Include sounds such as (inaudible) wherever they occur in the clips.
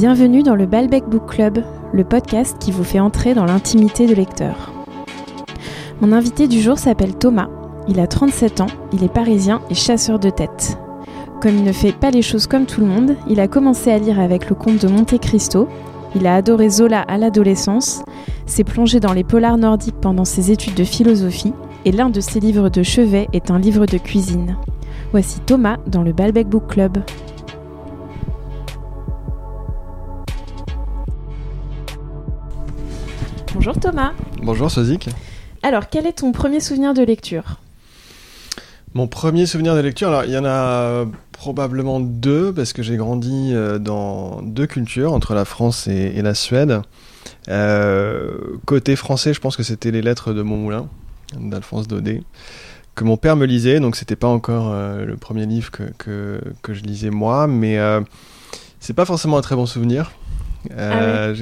Bienvenue dans le Balbec Book Club, le podcast qui vous fait entrer dans l'intimité de lecteur. Mon invité du jour s'appelle Thomas. Il a 37 ans, il est parisien et chasseur de tête. Comme il ne fait pas les choses comme tout le monde, il a commencé à lire avec le comte de Monte Cristo. Il a adoré Zola à l'adolescence, s'est plongé dans les polars nordiques pendant ses études de philosophie, et l'un de ses livres de chevet est un livre de cuisine. Voici Thomas dans le Balbec Book Club. Bonjour Thomas. Bonjour Sozik. Alors, quel est ton premier souvenir de lecture? Mon premier souvenir de lecture, alors il y en a probablement deux, parce que j'ai grandi euh, dans deux cultures, entre la France et, la Suède. Euh, côté français, je pense que c'était les lettres de Montmoulin, d'Alphonse Daudet, que mon père me lisait, donc c'était pas encore euh, le premier livre que, que, je lisais moi, mais c'est pas forcément un très bon souvenir. Ah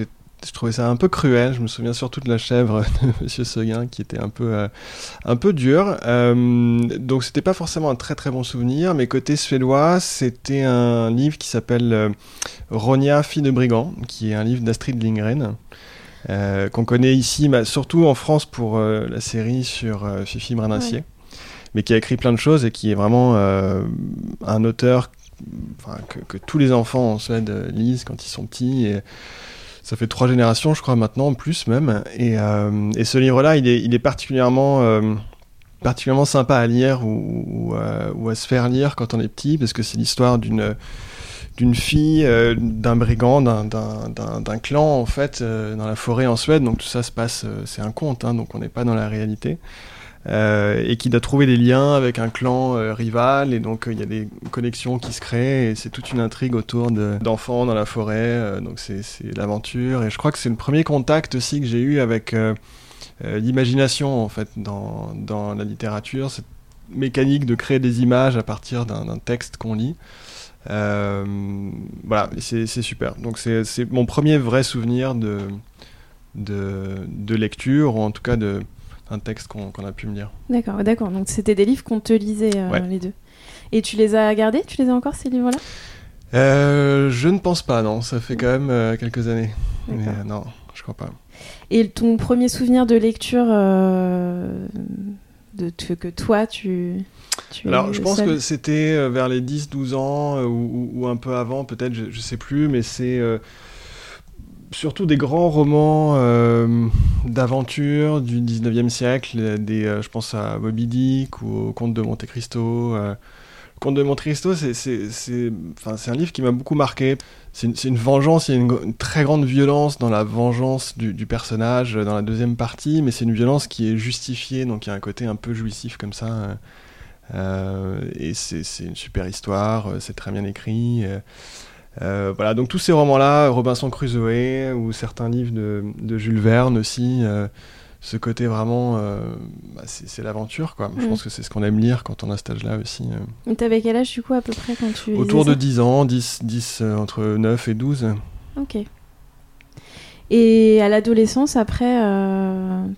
je trouvais ça un peu cruel. Je me souviens surtout de la chèvre (laughs) de Monsieur Seguin qui était un peu, euh, un peu dur. Euh, donc c'était pas forcément un très très bon souvenir. Mais côté suédois, c'était un livre qui s'appelle euh, Ronia, fille de brigand, qui est un livre d'Astrid Lindgren. qu'on connaît ici, mais surtout en France pour la série sur Fifi Branancier, mais qui a écrit plein de choses et qui est vraiment un auteur que, que, tous les enfants en Suède lisent quand ils sont petits. Et, ça fait trois générations, je crois, maintenant, en plus même. Et, euh, ce livre-là, il est, particulièrement, euh, particulièrement sympa à lire ou, euh, ou, à se faire lire quand on est petit, parce que c'est l'histoire d'une d'une fille, d'un brigand, d'un clan en fait, dans la forêt en Suède. Donc tout ça se passe, c'est un conte, hein, donc on n'est pas dans la réalité. Euh, et qui doit trouver des liens avec un clan euh, rival. Et donc euh, il y a des connexions qui se créent. Et c'est toute une intrigue autour d'enfants dans la forêt. Donc c'est l'aventure. Et je crois que c'est le premier contact aussi que j'ai eu avec l'imagination en fait dans, la littérature. Cette mécanique de créer des images à partir d'un texte qu'on lit. Voilà. C'est super. Donc c'est mon premier vrai souvenir de lecture ou en tout cas de un texte qu'on a pu me lire. D'accord, d'accord. Donc c'était des livres qu'on te lisait euh, les deux. Et tu les as gardés? Tu les as encore ces livres-là? Euh, Je ne pense pas, non. Ça fait quand même euh, quelques années. Mais non, je crois pas. Et ton premier souvenir de lecture de que toi tu, Alors je pense que c'était vers les 10-12 ans ou, un peu avant, peut-être, je, je sais plus, mais c'est surtout des grands romans euh, d'aventure du 19e siècle. Des, euh, je pense à Moby Dick ou au Comte de Monte Cristo. Euh. Le Comte de Monte Cristo, c'est un livre qui m'a beaucoup marqué. C'est une, vengeance, il y a une, très grande violence dans la vengeance du, du personnage dans la deuxième partie, mais c'est une violence qui est justifiée, donc il y a un côté un peu jouissif comme ça. et c'est une super histoire, c'est très bien écrit. Euh, voilà, donc tous ces romans-là, Robinson Crusoe ou certains livres de, Jules Verne aussi, euh, ce côté vraiment, euh, bah, c'est l'aventure quoi. Je mm. pense que c'est ce qu'on aime lire quand on a cet âge-là aussi. T'avais quel âge du coup à peu près quand tu Autour de 10 ans, 10, 10 entre 9 et 12. Ok. Et à l'adolescence, après,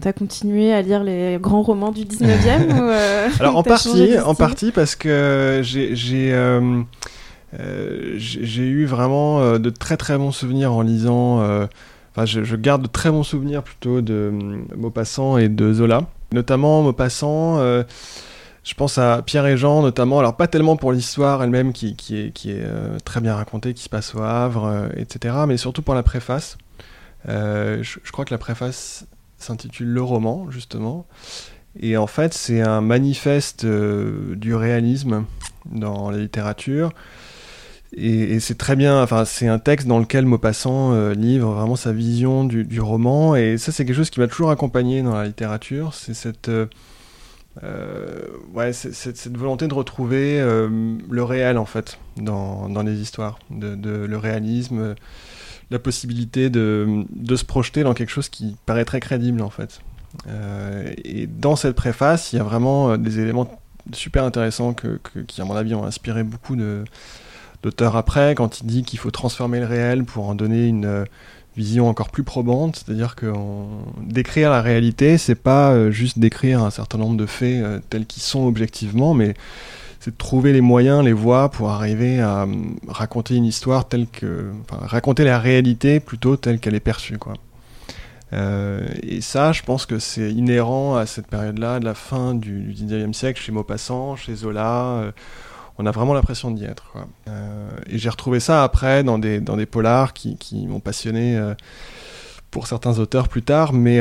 t'as continué à lire les grands romans du 19e (laughs) ou, Alors (laughs) en partie, en partie parce que j'ai euh, j'ai eu vraiment euh, de très très bons souvenirs en lisant. Euh, enfin, je, garde de très bons souvenirs plutôt de Maupassant et de Zola. Notamment Maupassant, je pense à Pierre et Jean notamment. Alors pas tellement pour l'histoire elle-même qui, est, très bien racontée, qui se passe au Havre, etc. Mais surtout pour la préface. Je, crois que la préface s'intitule Le roman, justement. Et en fait, c'est un manifeste du réalisme dans la littérature. Et, c'est très bien, enfin, c'est un texte dans lequel Maupassant euh, livre vraiment sa vision du, roman, et ça, c'est quelque chose qui m'a toujours accompagné dans la littérature, c'est cette, euh, euh, ouais, cette volonté de retrouver le réel, en fait, dans, dans les histoires, de, le réalisme, la possibilité de, de, se projeter dans quelque chose qui paraît très crédible, en fait. et dans cette préface, il y a vraiment des éléments super intéressants que, qui, à mon avis, ont inspiré beaucoup de d'auteur après, quand il dit qu'il faut transformer le réel pour en donner une euh, vision encore plus probante, c'est-à-dire que décrire la réalité, c'est pas euh, juste décrire un certain nombre de faits euh, tels qu'ils sont objectivement, mais c'était de trouver les moyens, les voies pour arriver à raconter une histoire telle que, enfin, raconter la réalité plutôt telle qu'elle est perçue, quoi. Et ça, je pense que c'est inhérent à cette période-là, de la fin du, 19e siècle, chez Maupassant, chez Zola. On a vraiment l'impression d'y être. Euh, et j'ai retrouvé ça après dans des, dans des polars qui, qui m'ont passionné pour certains auteurs plus tard. Mais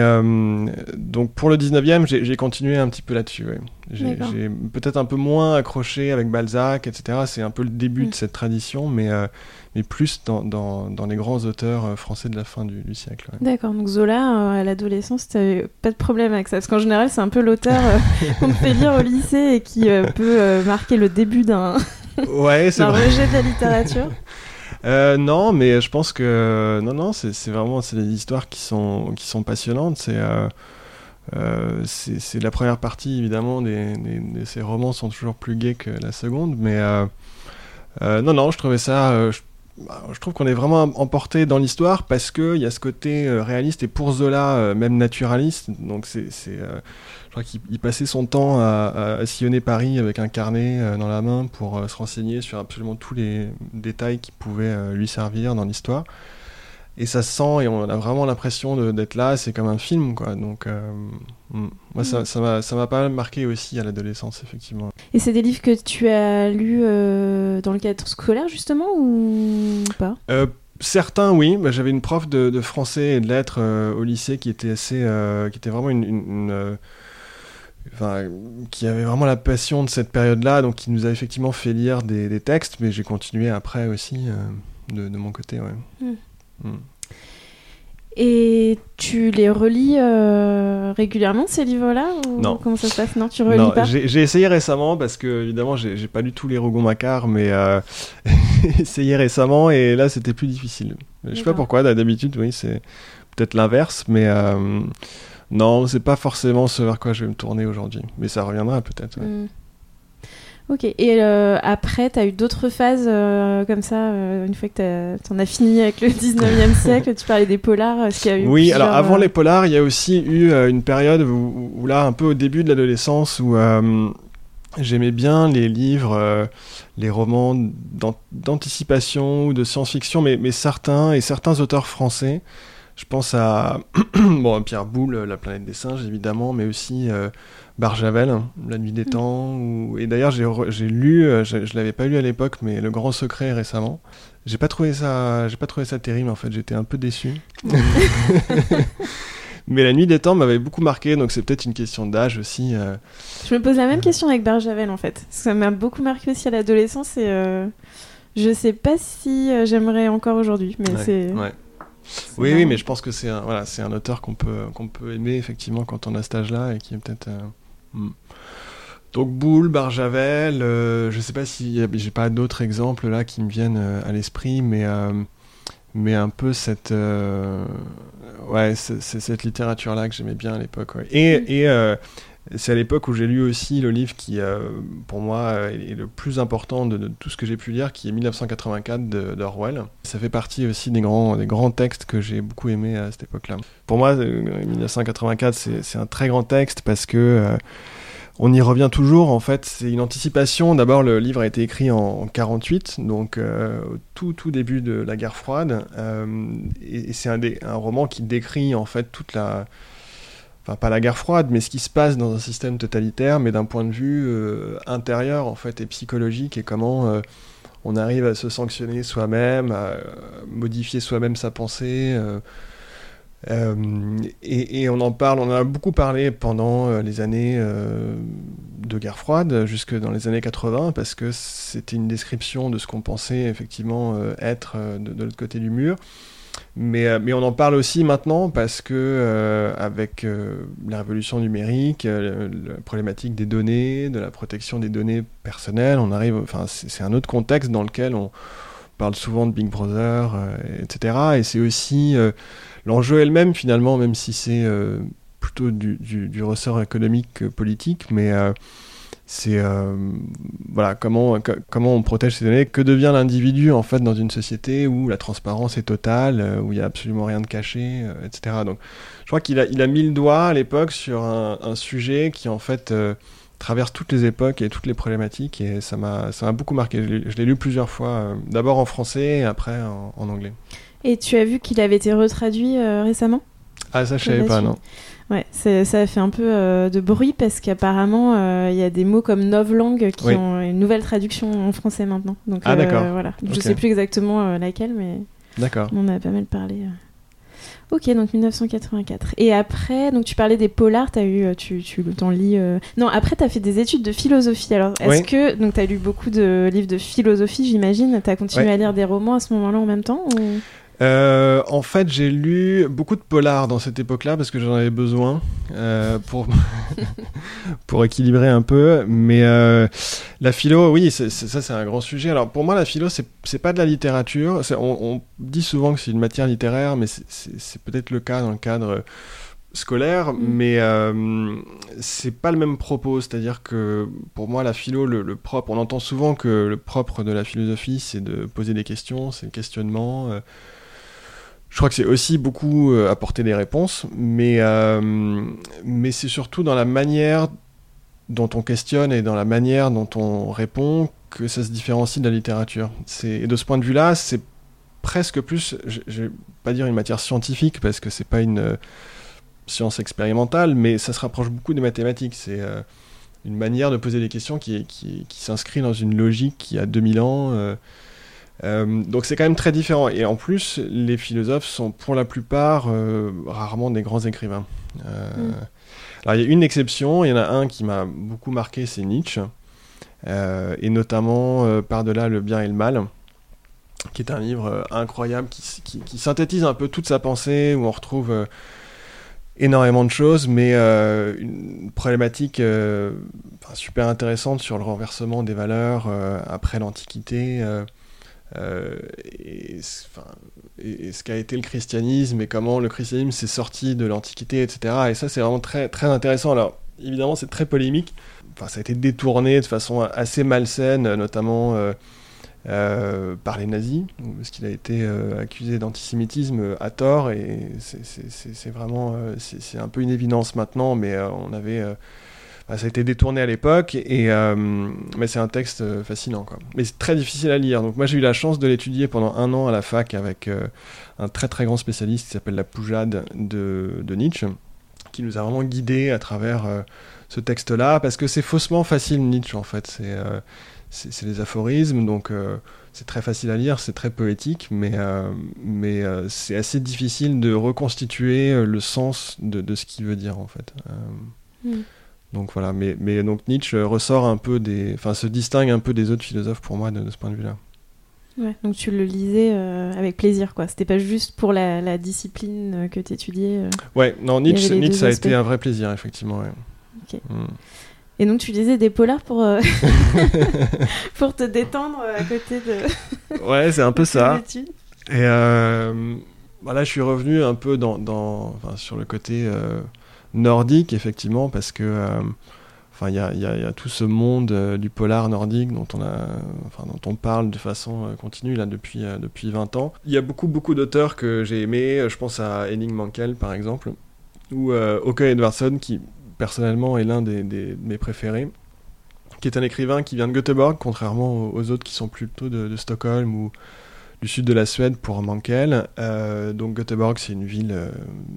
donc pour le 19e, j'ai continué un petit peu là-dessus. J'ai peut-être un peu moins accroché avec Balzac, etc. C'est un peu le début mm. de cette tradition, mais mais plus dans, dans, dans, les grands auteurs euh, français de la fin du, siècle. D'accord, donc Zola, euh, à l'adolescence, tu n'avais pas de problème avec ça? Parce qu'en général, c'est un peu l'auteur euh, (laughs) qu'on fait lire au lycée et qui peut marquer le début d'un ouais, (laughs) rejet de la littérature. (laughs) non, mais je pense que non, non, c'est vraiment c'est des histoires qui sont qui sont passionnantes. C'est c'est la première partie évidemment ces romans sont toujours plus gais que la seconde, mais non, non, je trouvais ça, bah, je trouve qu'on est vraiment emporté dans l'histoire parce qu'il y a ce côté euh, réaliste et pour Zola euh, même naturaliste. Donc c'est, euh, crois qu'il passait son temps à, sillonner Paris avec un carnet dans la main pour se renseigner sur absolument tous les détails qui pouvaient lui servir dans l'histoire et ça se sent et on a vraiment l'impression d'être là. C'est comme un film, quoi. Donc, euh, mm. moi, ça, mm. ça m'a pas mal marqué aussi à l'adolescence, effectivement. Et c'est des livres que tu as lus euh, dans le cadre scolaire, justement, ou pas? Euh, Certains, oui. Bah, j'avais une prof de, français et de lettres au lycée qui était assez, qui était vraiment une, Enfin, qui avait vraiment la passion de cette période-là, donc qui nous a effectivement fait lire des, textes, mais j'ai continué après aussi de, mon côté. Ouais. Mm. Hmm. Et tu les relis euh, régulièrement ces livres-là Non. Comment ça se passe? Non, tu relis pas? J'ai essayé récemment parce que évidemment j'ai pas lu tous les Rougon Macquart, mais euh, (laughs) essayé récemment et là c'était plus difficile. Je sais pas pourquoi. D'habitude, oui, c'est peut-être l'inverse, mais euh, non, c'est pas forcément ce vers quoi je vais me tourner aujourd'hui. Mais ça reviendra peut-être. Hmm. Ok, et euh, après, tu as eu d'autres phases euh, comme ça, euh, une fois que tu en as fini avec le 19e (laughs) siècle, tu parlais des polars, ce qu'il y a eu Oui, alors avant les polars, il y a aussi eu une période où, là, un peu au début de l'adolescence, où j'aimais bien les livres, les romans d'anticipation ou de science-fiction, mais, mais, certains, et certains auteurs français, je pense à (clears throat) bon, Pierre Boulle, La planète des singes, évidemment, mais aussi... Barjavel, La nuit des mm. temps. Et d'ailleurs, j'ai lu, euh, je, ne l'avais pas lu à l'époque, mais Le Grand Secret récemment. J'ai pas trouvé ça, j'ai pas trouvé ça terrible en fait. J'étais un peu déçu. (laughs) mais La nuit des temps m'avait beaucoup marqué, donc c'est peut-être une question d'âge aussi. Euh. Je me pose la même question avec Barjavel en fait. Ça m'a beaucoup marqué aussi à l'adolescence et euh, je sais pas si j'aimerais encore aujourd'hui, mais c'est. Oui, oui, mais je pense que c'est un, voilà, c'est un auteur qu'on peut, qu'on peut aimer effectivement quand on a cet âge-là et qui est peut-être Hmm. Donc Boule, Barjavel, euh, je sais pas si j'ai pas d'autres exemples là qui me viennent euh, à l'esprit, mais euh, mais un peu cette ouais c'est cette littérature là que j'aimais bien à l'époque. Et, et c'est à l'époque où j'ai lu aussi le livre qui pour moi est le plus important de, tout ce que j'ai pu lire, qui est 1984 d'Orwell. Ça fait partie aussi des grands des grands textes que j'ai beaucoup aimé à cette époque-là. Pour moi, 1984 c'est un très grand texte parce que on y revient toujours, en fait, c'est une anticipation. D'abord, le livre a été écrit en, 48, donc euh, tout, tout début de la guerre froide. Euh, et, c'est un, un, roman qui décrit, en fait, toute la... Enfin, pas la guerre froide, mais ce qui se passe dans un système totalitaire, mais d'un point de vue euh, intérieur, en fait, et psychologique, et comment on arrive à se sanctionner soi-même, à modifier soi-même sa pensée euh, et, on en parle, on en a beaucoup parlé pendant euh, les années euh, de guerre froide, jusque dans les années 80, parce que c'était une description de ce qu'on pensait effectivement être de, l'autre côté du mur. Mais, mais, on en parle aussi maintenant parce que avec la révolution numérique, la problématique des données, de la protection des données personnelles, on arrive, enfin c'est un autre contexte dans lequel on parle souvent de Big Brother, etc. Et c'est aussi l'enjeu elle-même finalement, même si c'est euh, plutôt du, ressort économique que politique, mais euh, c'est euh, voilà comment comment on protège ces données, que devient l'individu en fait dans une société où la transparence est totale, où il y a absolument rien de caché, etc. Donc je crois qu'il a il a mis le doigt à l'époque sur un, sujet qui en fait traverse toutes les époques et toutes les problématiques et ça m'a ça m'a beaucoup marqué. Je l'ai lu plusieurs fois, d'abord en français et après en, anglais. Et tu as vu qu'il avait été retraduit récemment? Ah ça je savais pas non. Ouais, ça a fait un peu de bruit parce qu'apparemment il y a des mots comme novlangue qui ont une nouvelle traduction en français maintenant. Donc, ah d'accord. voilà. Je sais plus exactement laquelle, mais d'accord. on a pas mal parlé. Ok, donc 1984. Et après, donc tu parlais des polars, as eu, euh, tu, tu t'en lis. Euh, non, après, tu as fait des études de philosophie. Alors, est-ce que. Donc, tu as lu beaucoup de livres de philosophie, j'imagine. Tu as continué à lire des romans à ce moment-là en même temps euh, en fait, j'ai lu beaucoup de polars dans cette époque-là parce que j'en avais besoin euh, pour (laughs) pour équilibrer un peu. Mais euh, la philo, oui, ça c'est un grand sujet. Alors pour moi, la philo, c'est pas de la littérature. On, on, dit souvent que c'est une matière littéraire, mais c'est peut-être le cas dans le cadre scolaire, mm. mais euh, c'est pas le même propos. C'est-à-dire que pour moi, la philo, le, le, propre, on entend souvent que le propre de la philosophie, c'est de poser des questions, c'est le questionnement. Euh, je crois que c'est aussi beaucoup euh, apporter des réponses, mais, euh, mais c'est surtout dans la manière dont on questionne et dans la manière dont on répond que ça se différencie de la littérature. Et de ce point de vue-là, c'est presque plus, je vais pas dire une matière scientifique parce que c'est pas une euh, science expérimentale, mais ça se rapproche beaucoup des mathématiques. C'est une manière de poser des questions qui, qui, s'inscrit dans une logique qui a 2000 ans. Donc c'est quand même très différent. Et en plus, les philosophes sont pour la plupart euh, rarement des grands écrivains. Euh. Alors il y a une exception, il y en a un qui m'a beaucoup marqué, c'est Nietzsche. et notamment Par-delà le bien et le mal, qui est un livre incroyable qui, synthétise un peu toute sa pensée, où on retrouve énormément de choses, mais une problématique super intéressante sur le renversement des valeurs après l'Antiquité. Euh, et, ce qu'a été le christianisme et comment le christianisme s'est sorti de l'Antiquité, etc. Et ça, c'est vraiment très, très intéressant. Alors, évidemment, c'est très polémique. Enfin, ça a été détourné de façon assez malsaine, notamment euh, euh, par les nazis, parce qu'il a été accusé d'antisémitisme à tort, et c'est vraiment, c'est un peu une évidence maintenant, mais on avait ça a été détourné à l'époque, et euh, mais c'est un texte euh, fascinant. Mais c'est très difficile à lire. Donc moi j'ai eu la chance de l'étudier pendant un an à la fac avec euh, un très très grand spécialiste qui s'appelle la Poujade de, Nietzsche, qui nous a vraiment guidés à travers ce texte-là, parce que c'est faussement facile Nietzsche en fait. C'est c'est des aphorismes, donc c'est très facile à lire, c'est très poétique, mais, mais c'est assez difficile de reconstituer le sens de, ce qu'il veut dire en fait. Mm. Donc voilà, mais, mais donc Nietzsche ressort un peu des, enfin se distingue un peu des autres philosophes pour moi de, ce point de vue-là. Ouais, donc tu le lisais euh, avec plaisir, quoi. C'était pas juste pour la, la discipline euh, que tu étudiais. Euh. ouais, non, Nietzsche, Nietzsche ça a été un vrai plaisir, effectivement. Ouais. Ok. Mm. Et donc tu lisais des polars pour, (laughs) pour te détendre à côté de. (laughs) ouais, c'est un peu ça. Et voilà, bah je suis revenu un peu dans, dans sur le côté nordique, effectivement, parce que euh, enfin il y a, tout ce monde euh, du polar nordique dont on a enfin dont on parle de façon euh, continue là depuis depuis 20 ans. Il y a beaucoup beaucoup d'auteurs que j'ai aimés. Je pense à Henning Mankell par exemple ou Åke Edvardsson qui personnellement est l'un des, de mes préférés qui est un écrivain qui vient de Göteborg contrairement aux, autres qui sont plutôt de Stockholm ou du sud de la Suède pour Mankel. Euh, donc Göteborg, c'est une ville, euh,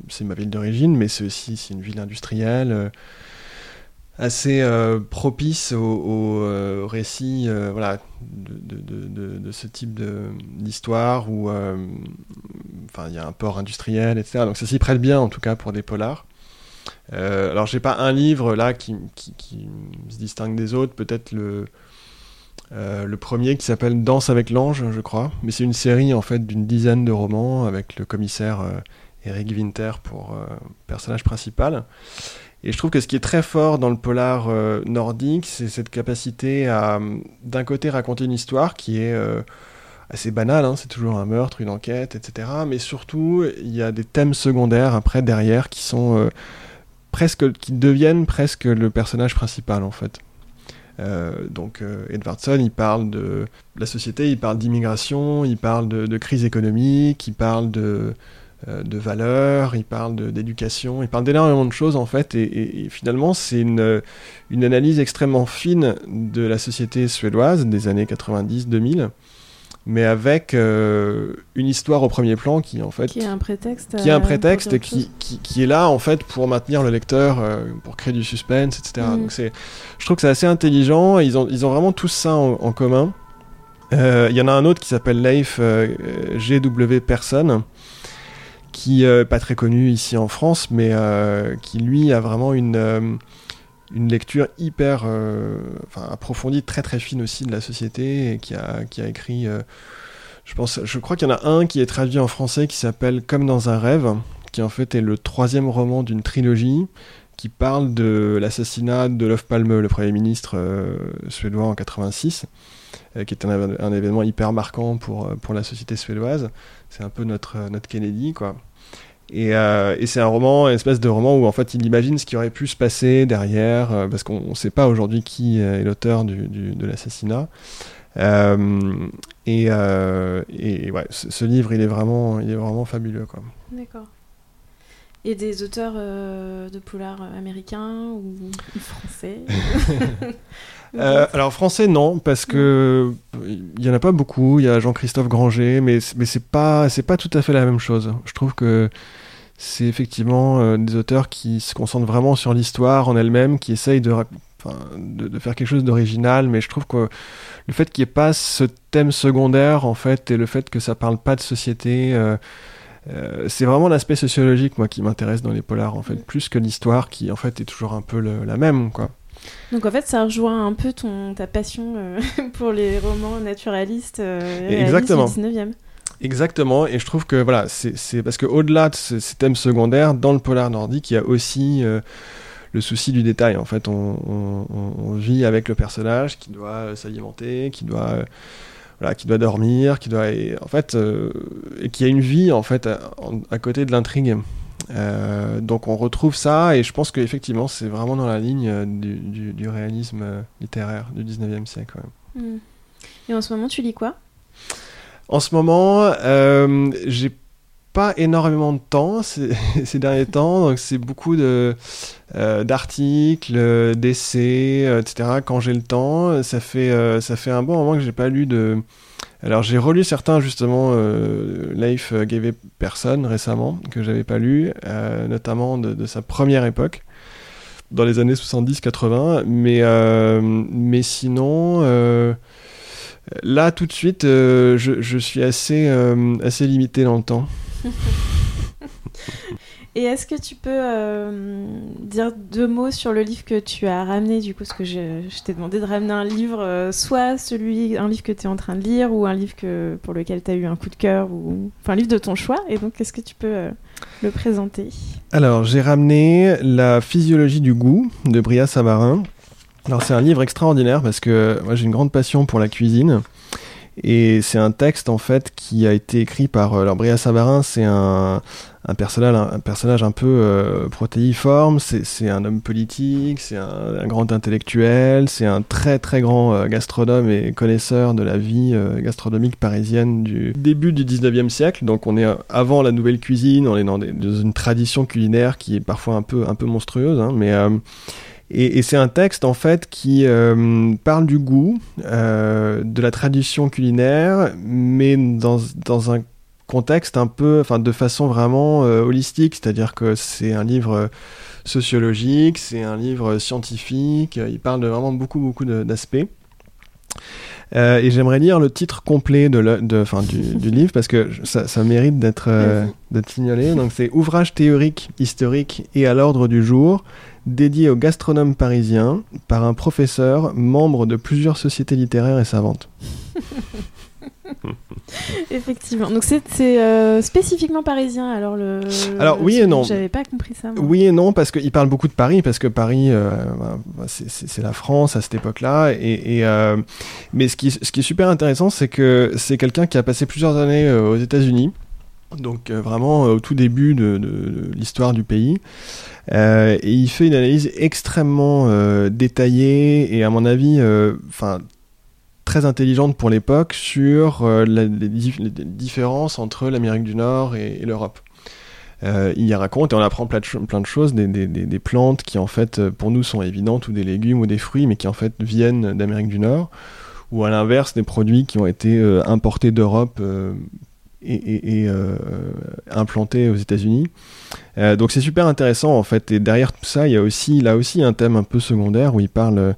c'est ma ville d'origine, mais c'est aussi une ville industrielle euh, assez propice au, récit voilà, de, ce type d'histoire où enfin il y a un port industriel, etc. Donc ça s'y prête bien en tout cas pour des polars. alors j'ai pas un livre là qui, se distingue des autres, peut-être le euh, le premier qui s'appelle Danse avec l'ange, je crois. Mais c'est une série en fait d'une dizaine de romans avec le commissaire euh, Eric Winter pour euh, personnage principal. Et je trouve que ce qui est très fort dans le polar nordique, c'est cette capacité à, d'un côté, raconter une histoire qui est assez banale, hein, c'est toujours un meurtre, une enquête, etc. Mais surtout, il y a des thèmes secondaires après, derrière, qui sont presque, qui deviennent presque le personnage principal, en fait. Euh, donc euh, Edwardson, il parle de, la société, il parle d'immigration, il parle de, crise économique, il parle de, de valeurs, il parle d'éducation, il parle d'énormément de choses en fait, et, finalement c'est une analyse extrêmement fine de la société suédoise des années 90-2000 mais avec euh, une histoire au premier plan qui en fait qui est un prétexte qui est un prétexte et qui, qui, qui, est là en fait pour maintenir le lecteur euh, pour créer du suspense etc mm. donc c'est je trouve que c'est assez intelligent ils ont ils ont vraiment tous ça en, commun. Euh, il y en a un autre qui s'appelle Leif GW Person qui est pas très connu ici en France mais qui lui a vraiment une une lecture hyper euh, approfondie, très très fine aussi de la société, et qui a, écrit, euh, je, pense, je crois qu'il y en a un qui est traduit en français qui s'appelle Comme dans un rêve, qui en fait est le troisième roman d'une trilogie qui parle de l'assassinat de Love Palme, le Premier ministre euh, suédois en 86, qui est un, un, événement hyper marquant pour, pour la société suédoise. C'est un peu notre, notre Kennedy, quoi. Euh, et, c'est un roman, une espèce de roman où en fait il imagine ce qui aurait pu se passer derrière, euh, parce qu'on ne sait pas aujourd'hui qui est l'auteur du, de l'assassinat. Euh, et, et ouais, ce, livre, il est vraiment, il est vraiment fabuleux. D'accord. Et des auteurs de polar américains ou français (laughs) alors français non parce que il y en a pas beaucoup. Il y a Jean-Christophe Granger, mais mais c'est pas c'est pas tout à fait la même chose. Je trouve que c'est effectivement euh, des auteurs qui se concentrent vraiment sur l'histoire en elle-même, qui essayent de, de, faire quelque chose d'original, mais je trouve que le fait qu'il n'y ait pas ce thème secondaire, en fait, et le fait que ça parle pas de société, euh, euh, c'est vraiment l'aspect sociologique, moi, qui m'intéresse dans les polars, en fait, plus que l'histoire, qui, en fait, est toujours un peu la même, quoi. Donc en fait, ça rejoint un peu ton, ta passion (laughs) pour les romans naturalistes Exactement. du 19e. Exactement, et je trouve que voilà, c'est parce qu'au-delà de ces, thèmes secondaires, dans le polar nordique, il y a aussi euh, le souci du détail. En fait, on, vit avec le personnage qui doit euh, s'alimenter, qui doit euh, voilà, qui doit dormir, qui doit en fait et qui a une vie en fait à, côté de l'intrigue. Donc on retrouve ça et je pense qu'effectivement c'est vraiment dans la ligne du, réalisme littéraire du 19e siècle. Hmm. Et en ce moment tu lis quoi? En ce moment, euh, j'ai pas énormément de temps (laughs) ces, derniers temps, donc c'est beaucoup de euh, d'articles, d'essais, euh, etc. Quand j'ai le temps, ça fait euh, ça fait un bon moment que j'ai pas lu de. Alors j'ai relu certains justement, Life Gave Person récemment que j'avais pas lu, notamment de, de, sa première époque dans les années 70-80, mais mais sinon. Là, tout de suite, euh, je, suis assez, euh, assez limité dans le temps. (laughs) Et est-ce que tu peux euh, dire deux mots sur le livre que tu as ramené du coup Parce que je, t'ai demandé de ramener un livre, soit celui, un livre que tu es en train de lire, ou un livre que, pour lequel tu as eu un coup de cœur, ou enfin un livre de ton choix. Et donc, est-ce que tu peux le présenter? Alors, j'ai ramené La physiologie du goût de Bria Savarin. Alors c'est un livre extraordinaire parce que moi j'ai une grande passion pour la cuisine. Et c'est un texte en fait qui a été écrit par euh, alors Bria Savarin, c'est un, un, personnage un peu euh, protéiforme, c'est un homme politique, c'est un, grand intellectuel, c'est un très très grand euh, gastronome et connaisseur de la vie gastronomique parisienne du début du 19e siècle. Donc on est avant la nouvelle cuisine, on est dans, une tradition culinaire qui est parfois un peu un peu monstrueuse, hein, mais et, c'est un texte en fait qui euh, parle du goût, euh, de la tradition culinaire, mais dans, dans un contexte un peu, enfin de façon vraiment euh, holistique, c'est-à-dire que c'est un livre sociologique, c'est un livre scientifique, il parle de vraiment beaucoup beaucoup d'aspects. et j'aimerais lire le titre complet de, de fin, du, du, (laughs) livre parce que ça, ça mérite d'être signalé. Donc c'est Ouvrage théorique, historique et à l'ordre du jour dédié aux gastronomes parisiens par un professeur membre de plusieurs sociétés littéraires et savantes. (laughs) (laughs) Effectivement. Donc c'est euh, spécifiquement parisien alors le. Alors oui et non. J'avais pas compris ça. Oui et non parce qu'il parle beaucoup de Paris parce que Paris euh, bah, c'est la France à cette époque-là et, euh, mais ce qui, ce qui est super intéressant c'est que c'est quelqu'un qui a passé plusieurs années aux États-Unis donc vraiment au tout début de l'histoire du pays. Euh, et il fait une analyse extrêmement détaillée et à mon avis, enfin très intelligente pour l'époque sur les, différences entre l'Amérique du Nord et, l'Europe. il y raconte et on apprend plein de, choses, des, plantes qui en fait pour nous sont évidentes ou des légumes ou des fruits mais qui en fait viennent d'Amérique du Nord ou à l'inverse des produits qui ont été importés d'Europe et, implantés aux États-Unis. donc c'est super intéressant en fait et derrière tout ça il y a aussi là aussi un thème un peu secondaire où il parle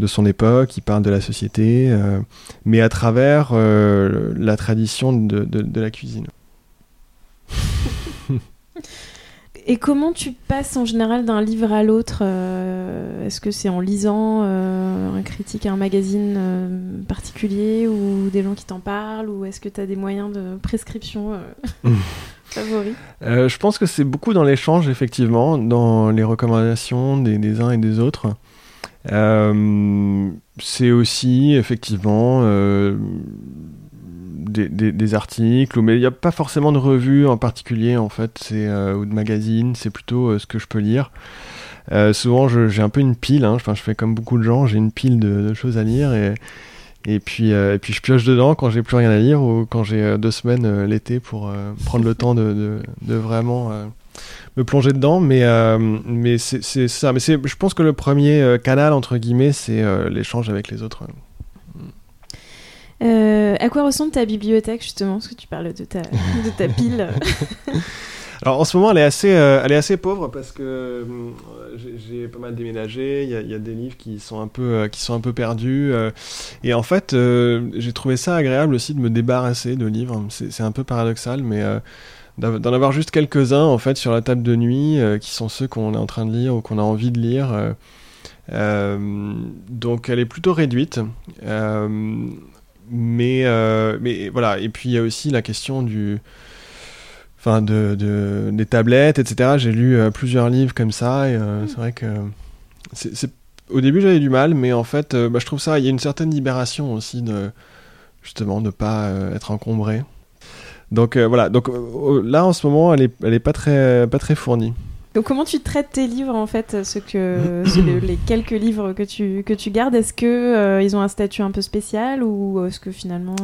de son époque, il parle de la société, euh, mais à travers euh, la tradition de, de, la cuisine. Et comment tu passes en général d'un livre à l'autre euh, Est-ce que c'est en lisant un critique à un magazine particulier ou des gens qui t'en parlent Ou est-ce que tu as des moyens de prescription (laughs) favoris? Je pense que c'est beaucoup dans l'échange, effectivement, dans les recommandations des, des uns et des autres. Euh, c'est aussi effectivement euh, des, articles, mais il n'y a pas forcément de revues en particulier en fait, c'est euh, ou de magazines, c'est plutôt ce que je peux lire. souvent, j'ai un peu une pile, hein, je fais comme beaucoup de gens, j'ai une pile de, choses à lire et, puis, je pioche dedans quand j'ai plus rien à lire ou quand j'ai deux semaines l'été pour prendre le temps de vraiment me plonger dedans, mais, euh, mais c'est ça. Mais je pense que le premier euh, canal, entre guillemets, c'est euh, l'échange avec les autres. à quoi ressemble ta bibliothèque, justement Parce que tu parles de ta, de ta (laughs) pile. (laughs) Alors en ce moment, elle est assez, elle est assez pauvre parce que j'ai pas mal déménagé. Il y, y, a des livres qui sont un peu, qui sont un peu perdus. et en fait, j'ai trouvé ça agréable aussi de me débarrasser de livres. C'est un peu paradoxal, mais d'en avoir juste quelques-uns en fait sur la table de nuit euh, qui sont ceux qu'on est en train de lire ou qu'on a envie de lire. Euh, euh, donc elle est plutôt réduite. mais, mais voilà, et puis il y a aussi la question du, enfin de, de, des tablettes, etc. J'ai lu plusieurs livres comme ça et c'est vrai que c'est, au début j'avais du mal, mais en fait bah, je trouve ça, il y a une certaine libération aussi de justement de pas être encombré. Donc euh, voilà, donc euh, là en ce moment, elle est, elle est pas très, pas très fournie. Donc comment tu traites tes livres en fait, ce que, les quelques livres que tu, que tu gardes, est-ce que euh, ils ont un statut un peu spécial ou est-ce que finalement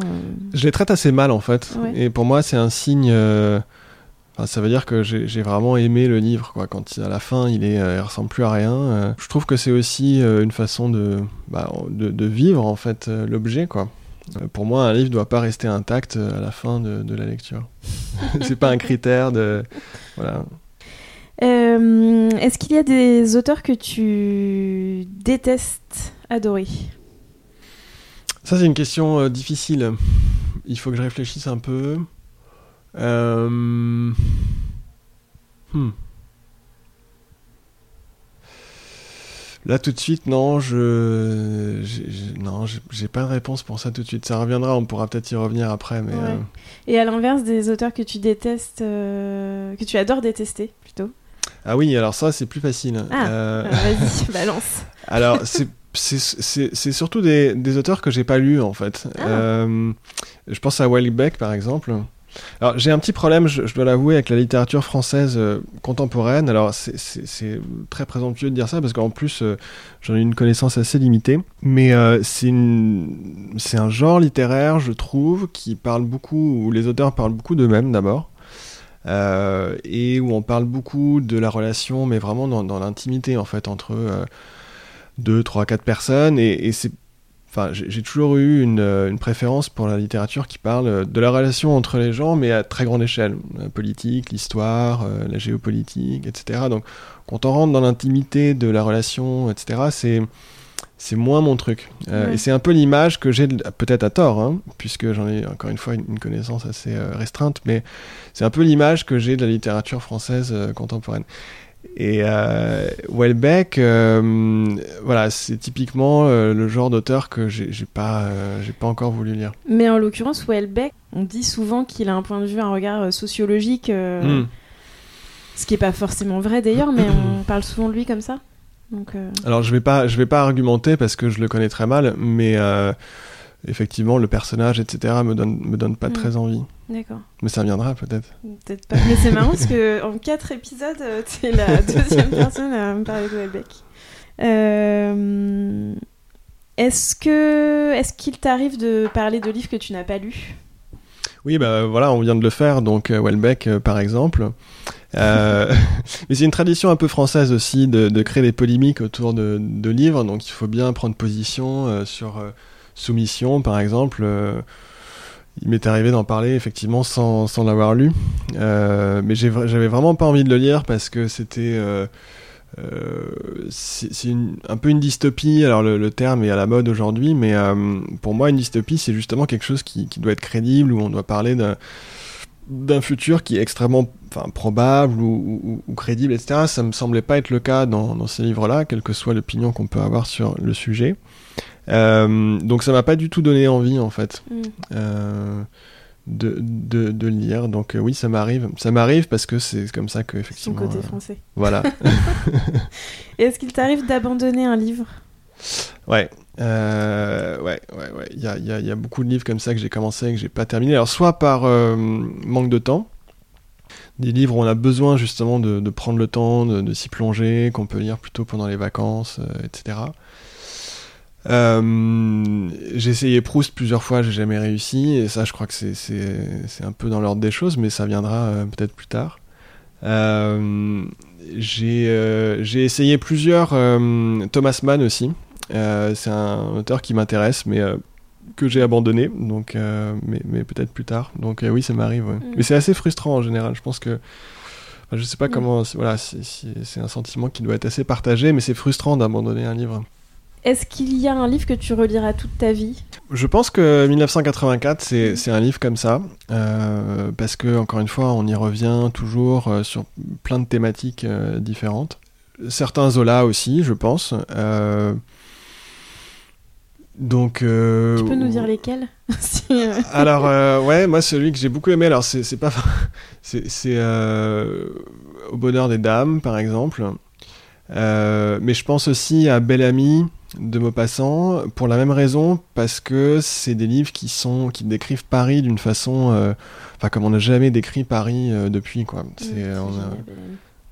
Je les traite assez mal en fait, et pour moi c'est un signe. ça veut dire que j'ai vraiment aimé le livre quoi. Quand à la fin il est, il ressemble plus à rien. je trouve que c'est aussi une façon de, bah, de, de, vivre en fait l'objet quoi. Euh, pour moi, un livre ne doit pas rester intact euh, à la fin de, la lecture. (laughs) c'est pas un critère de. Voilà. Euh, est-ce qu'il y a des auteurs que tu détestes adorer Ça, c'est une question difficile. Il faut que je réfléchisse un peu. Hmm. Là tout de suite, non, je, non, j'ai pas de réponse pour ça tout de suite. Ça reviendra, on pourra peut-être y revenir après, mais. Euh. Et à l'inverse des auteurs que tu détestes, euh, que tu adores détester plutôt? Ah oui, alors ça c'est plus facile. Ah, euh, vas-y, (laughs) balance. Alors c'est c'est surtout des, des, auteurs que j'ai pas lus en fait. Ah. je pense à Welbeck par exemple. Alors j'ai un petit problème, je, dois l'avouer, avec la littérature française euh, contemporaine. Alors c'est très présomptueux de dire ça parce qu'en plus euh, j'en ai une connaissance assez limitée. Mais euh, c'est un genre littéraire, je trouve, qui parle beaucoup, où les auteurs parlent beaucoup d'eux-mêmes d'abord. et où on parle beaucoup de la relation, mais vraiment dans, l'intimité en fait entre deux, trois, quatre personnes. Et c'est Enfin, j'ai toujours eu euh, une, préférence pour la littérature qui parle euh, de la relation entre les gens, mais à très grande échelle. La politique, l'histoire, euh, la géopolitique, etc. Donc, quand on rentre dans l'intimité de la relation, etc., c'est c'est moins mon truc. Et c'est un peu l'image que j'ai, peut-être à tort, hein, puisque j'en ai encore une fois une, connaissance assez restreinte, mais c'est un peu l'image que j'ai de la littérature française contemporaine. Et euh, Welbeck, euh, voilà, c'est typiquement euh, le genre d'auteur que j'ai pas, euh, j'ai pas encore voulu lire. Mais en l'occurrence, Welbeck, on dit souvent qu'il a un point de vue, un regard sociologique, hmm. ce qui est pas forcément vrai d'ailleurs, mais on (coughs) parle souvent de lui comme ça. Donc, Alors je vais pas, je vais pas argumenter parce que je le connais très mal, mais effectivement, le personnage, etc., me donne, me donne pas mm. très envie. D'accord. Mais ça viendra peut-être. Peut-être pas. Mais c'est marrant parce que en quatre épisodes, euh, tu es la (laughs) deuxième personne à me parler de Welbeck. Euh, est-ce que est-ce qu'il t'arrive de parler de livres que tu n'as pas lus? Oui, bah voilà, on vient de le faire. Donc euh, Welbeck, par exemple. (laughs) mais c'est une tradition un peu française aussi de, de créer des polémiques autour de, de, livres, donc il faut bien prendre position sur Soumission, par exemple il m'est arrivé d'en parler effectivement sans, sans l'avoir lu. Euh, mais j'avais vraiment pas envie de le lire parce que c'était. Euh, euh, c'est un peu une dystopie. Alors le, terme est à la mode aujourd'hui, mais pour moi, une dystopie, c'est justement quelque chose qui, doit être crédible, où on doit parler d'un futur qui est extrêmement probable ou, crédible, etc. Ça me semblait pas être le cas dans, dans ces livres-là, quelle que soit l'opinion qu'on peut avoir sur le sujet. Euh, donc ça m'a pas du tout donné envie en fait mm. euh, de, de, de, lire. Donc euh, oui, ça m'arrive. Ça m'arrive parce que c'est comme ça que effectivement. Son côté français. Voilà. (laughs) (laughs) Est-ce qu'il t'arrive d'abandonner un livre? Ouais, ouais, ouais, ouais. Il y a, y, a, y a, beaucoup de livres comme ça que j'ai commencé et que j'ai pas terminé. Alors soit par manque de temps, des livres où on a besoin justement de, de prendre le temps, de, de s'y plonger, qu'on peut lire plutôt pendant les vacances, etc. Euh, j'ai essayé Proust plusieurs fois, j'ai jamais réussi, et ça, je crois que c'est un peu dans l'ordre des choses, mais ça viendra euh, peut-être plus tard. Euh, j'ai essayé plusieurs Thomas Mann aussi. c'est un auteur qui m'intéresse, mais que j'ai abandonné, donc, mais, mais peut-être plus tard. Donc oui, ça m'arrive. Mm. Mais c'est assez frustrant en général. Je pense que je sais pas mm. comment. Voilà, c'est un sentiment qui doit être assez partagé, mais c'est frustrant d'abandonner un livre. Est-ce qu'il y a un livre que tu reliras toute ta vie? Je pense que 1984, c'est un livre comme ça, euh, parce que, encore une fois, on y revient toujours euh, sur plein de thématiques euh, différentes. Certains Zola aussi, je pense. donc. tu peux nous dire lesquels (laughs) Alors, ouais, moi, celui que j'ai beaucoup aimé, alors c'est pas. (laughs) c'est Au bonheur des dames, par exemple. Mais je pense aussi à Belle Amie de Maupassant pour la même raison parce que c'est des livres qui sont qui décrivent Paris d'une façon euh, enfin comme on n'a jamais décrit Paris euh, depuis quoi.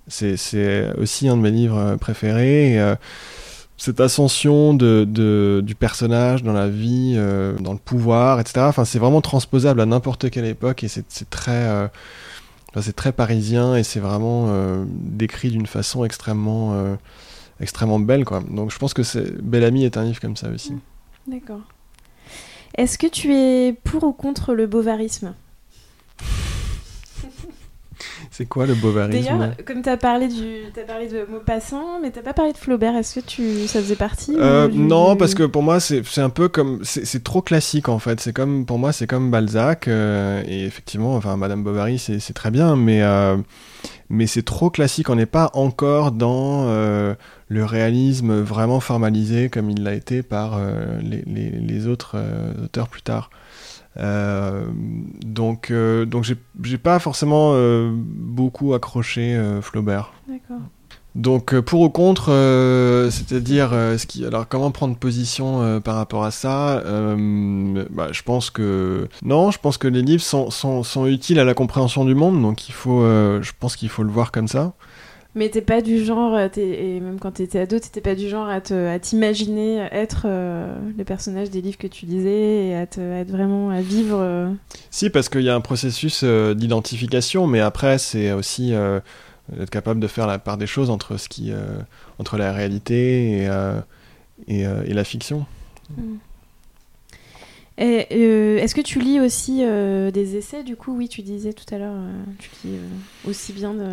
C'est c'est aussi un de mes livres euh, préférés cette ascension de, de, du personnage dans la vie dans le pouvoir etc enfin c'est vraiment transposable à n'importe quelle époque et c'est très c'est très parisien et c'est vraiment décrit d'une façon extrêmement extrêmement belle, quoi. Donc je pense que c'est Belle Amie est un livre comme ça aussi. Mm. D'accord. Est-ce que tu es pour ou contre le bovarisme? C'est quoi le bovarisme D'ailleurs, comme tu as parlé du, as parlé de Maupassant, mais t'as pas parlé de Flaubert. Est-ce que tu, ça faisait partie euh, Non, parce que pour moi, c'est un peu comme, c'est trop classique en fait. C'est comme, pour moi, c'est comme Balzac. Euh, et effectivement, enfin, Madame Bovary, c'est très bien, mais euh, mais c'est trop classique. On n'est pas encore dans le réalisme vraiment formalisé comme il l'a été par les, les, les, autres auteurs plus tard. Euh, donc, euh, donc j'ai pas forcément euh, beaucoup accroché Flaubert. D'accord. Donc pour ou contre, c'est-à-dire ce qui, alors comment prendre position par rapport à ça bah, Je pense que non, je pense que les livres sont, sont, sont, utiles à la compréhension du monde, donc il faut, je pense qu'il faut le voir comme ça. Mais t'es pas du genre, euh, et même quand t'étais ado, t'étais pas du genre à t'imaginer être euh, le personnage des livres que tu lisais et à, te, être vraiment à vivre. Euh. Si, parce qu'il y a un processus d'identification, mais après, c'est aussi être capable de faire la part des choses entre, ce qui, entre la réalité et, et, et la fiction. Hmm. Est-ce que tu lis aussi des essais? Du coup, oui, tu disais tout à l'heure, tu lis aussi bien de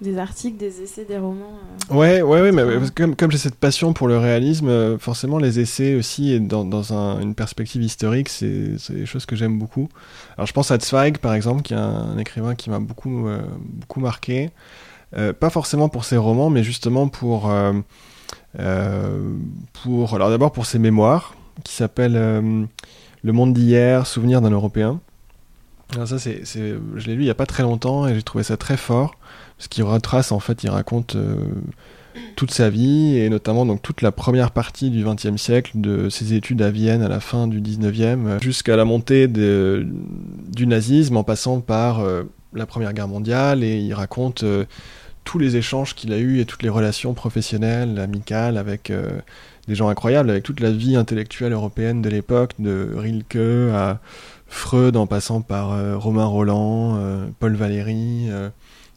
des articles, des essais, des romans. Euh. Ouais, ouais, ouais, mais comme, comme j'ai cette passion pour le réalisme, euh, forcément les essais aussi, et dans, dans un, une perspective historique, c'est des choses que j'aime beaucoup. Alors je pense à Zweig, par exemple, qui est un, écrivain qui m'a beaucoup, euh, beaucoup marqué. pas forcément pour ses romans, mais justement pour... pour alors d'abord pour ses mémoires, qui s'appellent Le monde d'hier, souvenir d'un Européen. Alors ça, c'est, je l'ai lu il n'y a pas très longtemps et j'ai trouvé ça très fort ce qui retrace en fait, il raconte euh, toute sa vie et notamment donc toute la première partie du XXe siècle, de ses études à Vienne à la fin du XIXe, jusqu'à la montée de, du nazisme en passant par euh, la Première Guerre mondiale et il raconte euh, tous les échanges qu'il a eus et toutes les relations professionnelles, amicales avec des gens incroyables, avec toute la vie intellectuelle européenne de l'époque, de Rilke à Freud en passant par Romain Roland, Paul Valéry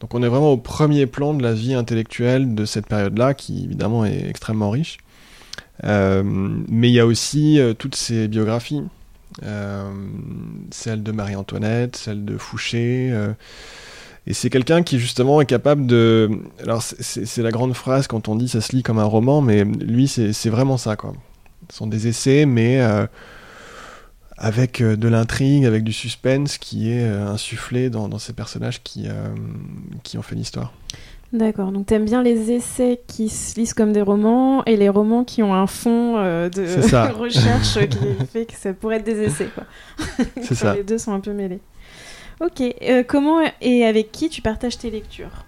Donc on est vraiment au premier plan de la vie intellectuelle de cette période-là, qui évidemment est extrêmement riche. Euh, mais il y a aussi euh, toutes ces biographies, euh, celle de Marie-Antoinette, celle de Fouché. et c'est quelqu'un qui justement est capable de... Alors c'est la grande phrase quand on dit ça se lit comme un roman, mais lui c'est vraiment ça. Quoi. Ce sont des essais, mais avec euh, de l'intrigue, avec du suspense qui est euh, insufflé dans, ces personnages qui, euh, qui ont fait l'histoire. D'accord, donc t'aimes bien les essais qui se lisent comme des romans et les romans qui ont un fond de (laughs) recherche qui (laughs) fait que ça pourrait être des essais. C'est ça. Les deux sont un peu mêlés. Ok, comment et avec qui tu partages tes lectures?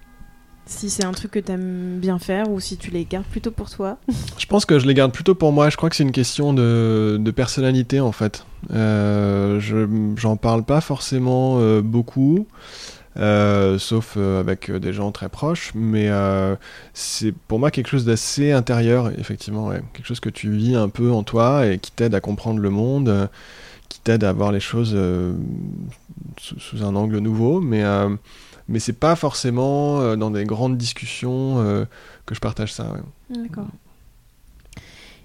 Si c'est un truc que tu aimes bien faire ou si tu les gardes plutôt pour toi Je pense que je les garde plutôt pour moi. Je crois que c'est une question de, personnalité en fait. Euh, je j'en parle pas forcément euh, beaucoup. Euh, sauf avec des gens très proches, mais c'est pour moi quelque chose d'assez intérieur, effectivement, quelque chose que tu vis un peu en toi et qui t'aide à comprendre le monde, qui t'aide à voir les choses sous, sous, un angle nouveau, mais mais c'est pas forcément euh, dans des grandes discussions euh, que je partage ça. D'accord.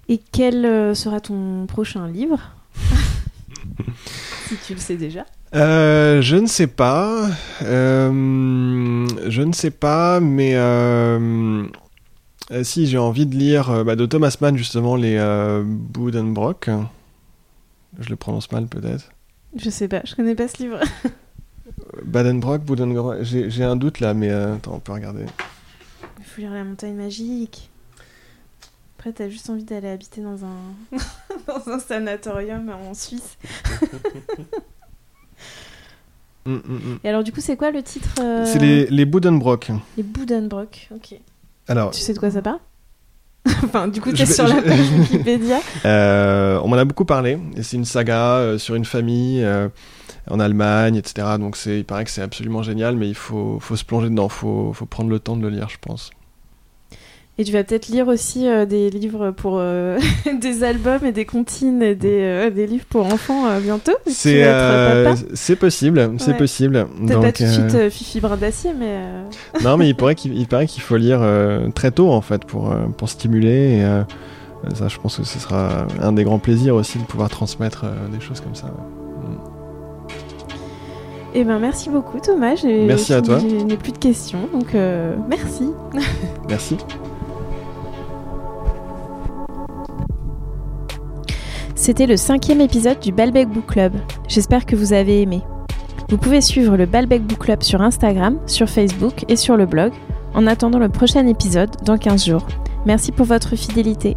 Et quel euh, sera ton prochain livre? (laughs) Si tu le sais déjà. je ne sais pas. je ne sais pas, mais si j'ai envie de lire bah, de Thomas Mann justement les Budenbrock. Je le prononce mal peut-être. Je sais pas, je connais pas ce livre. (laughs) Badenbrock, Budenbrock, j'ai un doute là, mais euh, attends, on peut regarder. Il faut lire la montagne magique. Après, t'as juste envie d'aller habiter dans un... (laughs) dans un sanatorium en Suisse. (laughs) Mm, mm, mm. Et alors, du coup, c'est quoi le titre euh C'est les, les. Les Budenbrock, ok. Alors, tu sais de quoi ça parle (laughs) enfin, du coup, tu es sur la page Wikipédia. Euh, on m'en a beaucoup parlé. C'est une saga sur une famille en Allemagne, etc. Donc c'est, il paraît que c'est absolument génial, mais il faut, faut se plonger dedans, il faut, faut prendre le temps de le lire, je pense. Et tu vas peut-être lire aussi euh, des livres pour euh, (laughs) des albums et des comptines et des, euh, des livres pour enfants bientôt. C'est c'est possible, c'est possible. Peut-être pas tout de suite Fifi Brin d'Acier, mais. non, mais il, (laughs) pourrait qu'il, il paraît qu'il faut lire très tôt en fait pour, pour stimuler. Et ça, je pense que ce sera un des grands plaisirs aussi de pouvoir transmettre des choses comme ça. Eh ben, merci beaucoup Thomas. Merci à toi. Je n'ai plus de questions, donc euh, merci. (laughs) merci. C'était le cinquième épisode du Balbec Book Club. J'espère que vous avez aimé. Vous pouvez suivre le Balbec Book Club sur Instagram, sur Facebook et sur le blog en attendant le prochain épisode dans 15 jours. Merci pour votre fidélité.